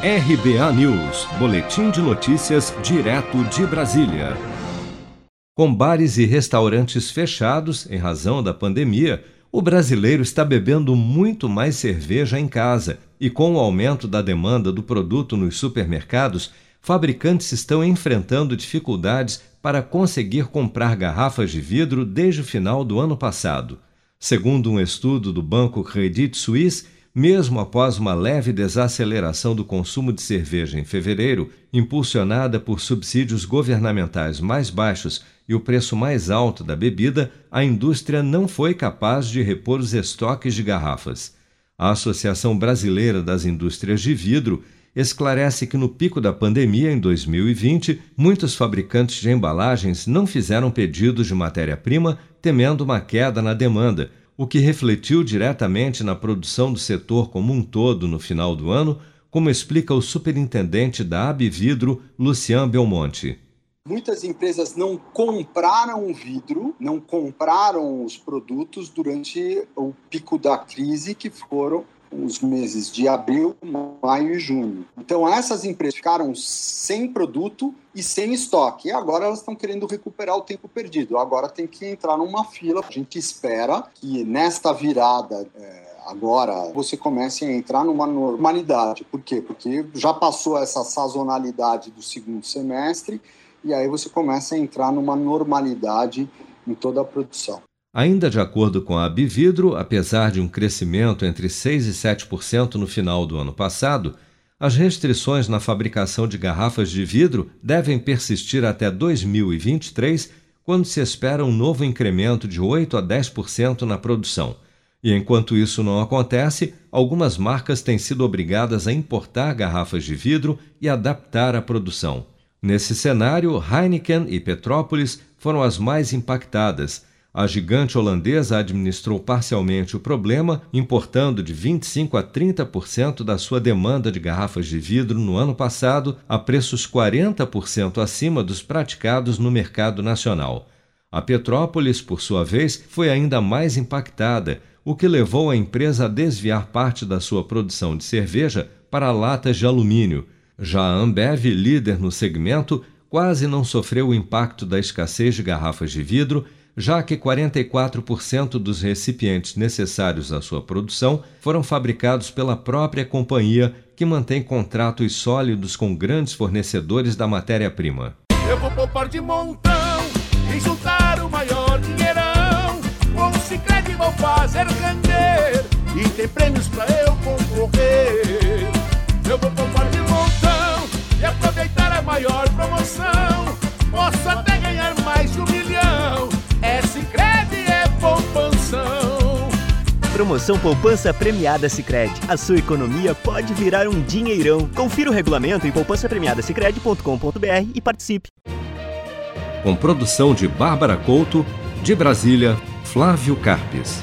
RBA News, Boletim de Notícias, direto de Brasília. Com bares e restaurantes fechados em razão da pandemia, o brasileiro está bebendo muito mais cerveja em casa e, com o aumento da demanda do produto nos supermercados, fabricantes estão enfrentando dificuldades para conseguir comprar garrafas de vidro desde o final do ano passado. Segundo um estudo do banco Credit Suisse, mesmo após uma leve desaceleração do consumo de cerveja em fevereiro, impulsionada por subsídios governamentais mais baixos e o preço mais alto da bebida, a indústria não foi capaz de repor os estoques de garrafas. A Associação Brasileira das Indústrias de Vidro esclarece que no pico da pandemia em 2020, muitos fabricantes de embalagens não fizeram pedidos de matéria-prima temendo uma queda na demanda, o que refletiu diretamente na produção do setor como um todo no final do ano, como explica o superintendente da Abvidro, Lucian Belmonte. Muitas empresas não compraram vidro, não compraram os produtos durante o pico da crise, que foram os meses de abril, maio e junho. Então, essas empresas ficaram sem produto e sem estoque. E agora elas estão querendo recuperar o tempo perdido. Agora tem que entrar numa fila. A gente espera que nesta virada. É, agora você comece a entrar numa normalidade. Por quê? Porque já passou essa sazonalidade do segundo semestre e aí você começa a entrar numa normalidade em toda a produção. Ainda de acordo com a Abividro, apesar de um crescimento entre 6% e 7% no final do ano passado, as restrições na fabricação de garrafas de vidro devem persistir até 2023, quando se espera um novo incremento de 8 a 10% na produção. E enquanto isso não acontece, algumas marcas têm sido obrigadas a importar garrafas de vidro e adaptar a produção. Nesse cenário, Heineken e Petrópolis foram as mais impactadas a gigante holandesa administrou parcialmente o problema, importando de 25 a 30% da sua demanda de garrafas de vidro no ano passado a preços 40% acima dos praticados no mercado nacional. A Petrópolis, por sua vez, foi ainda mais impactada, o que levou a empresa a desviar parte da sua produção de cerveja para latas de alumínio. Já a Ambev, líder no segmento, quase não sofreu o impacto da escassez de garrafas de vidro já que 44% dos recipientes necessários à sua produção foram fabricados pela própria companhia, que mantém contratos sólidos com grandes fornecedores da matéria-prima. Eu vou poupar de montão juntar o maior dinheirão. Com o Cicred vou fazer render e tem prêmios pra eu concorrer. Eu vou poupar de Promoção Poupança Premiada Sicredi. A sua economia pode virar um dinheirão. Confira o regulamento em poupancapremiadasicredi.com.br e participe. Com produção de Bárbara Couto, de Brasília, Flávio Carpes.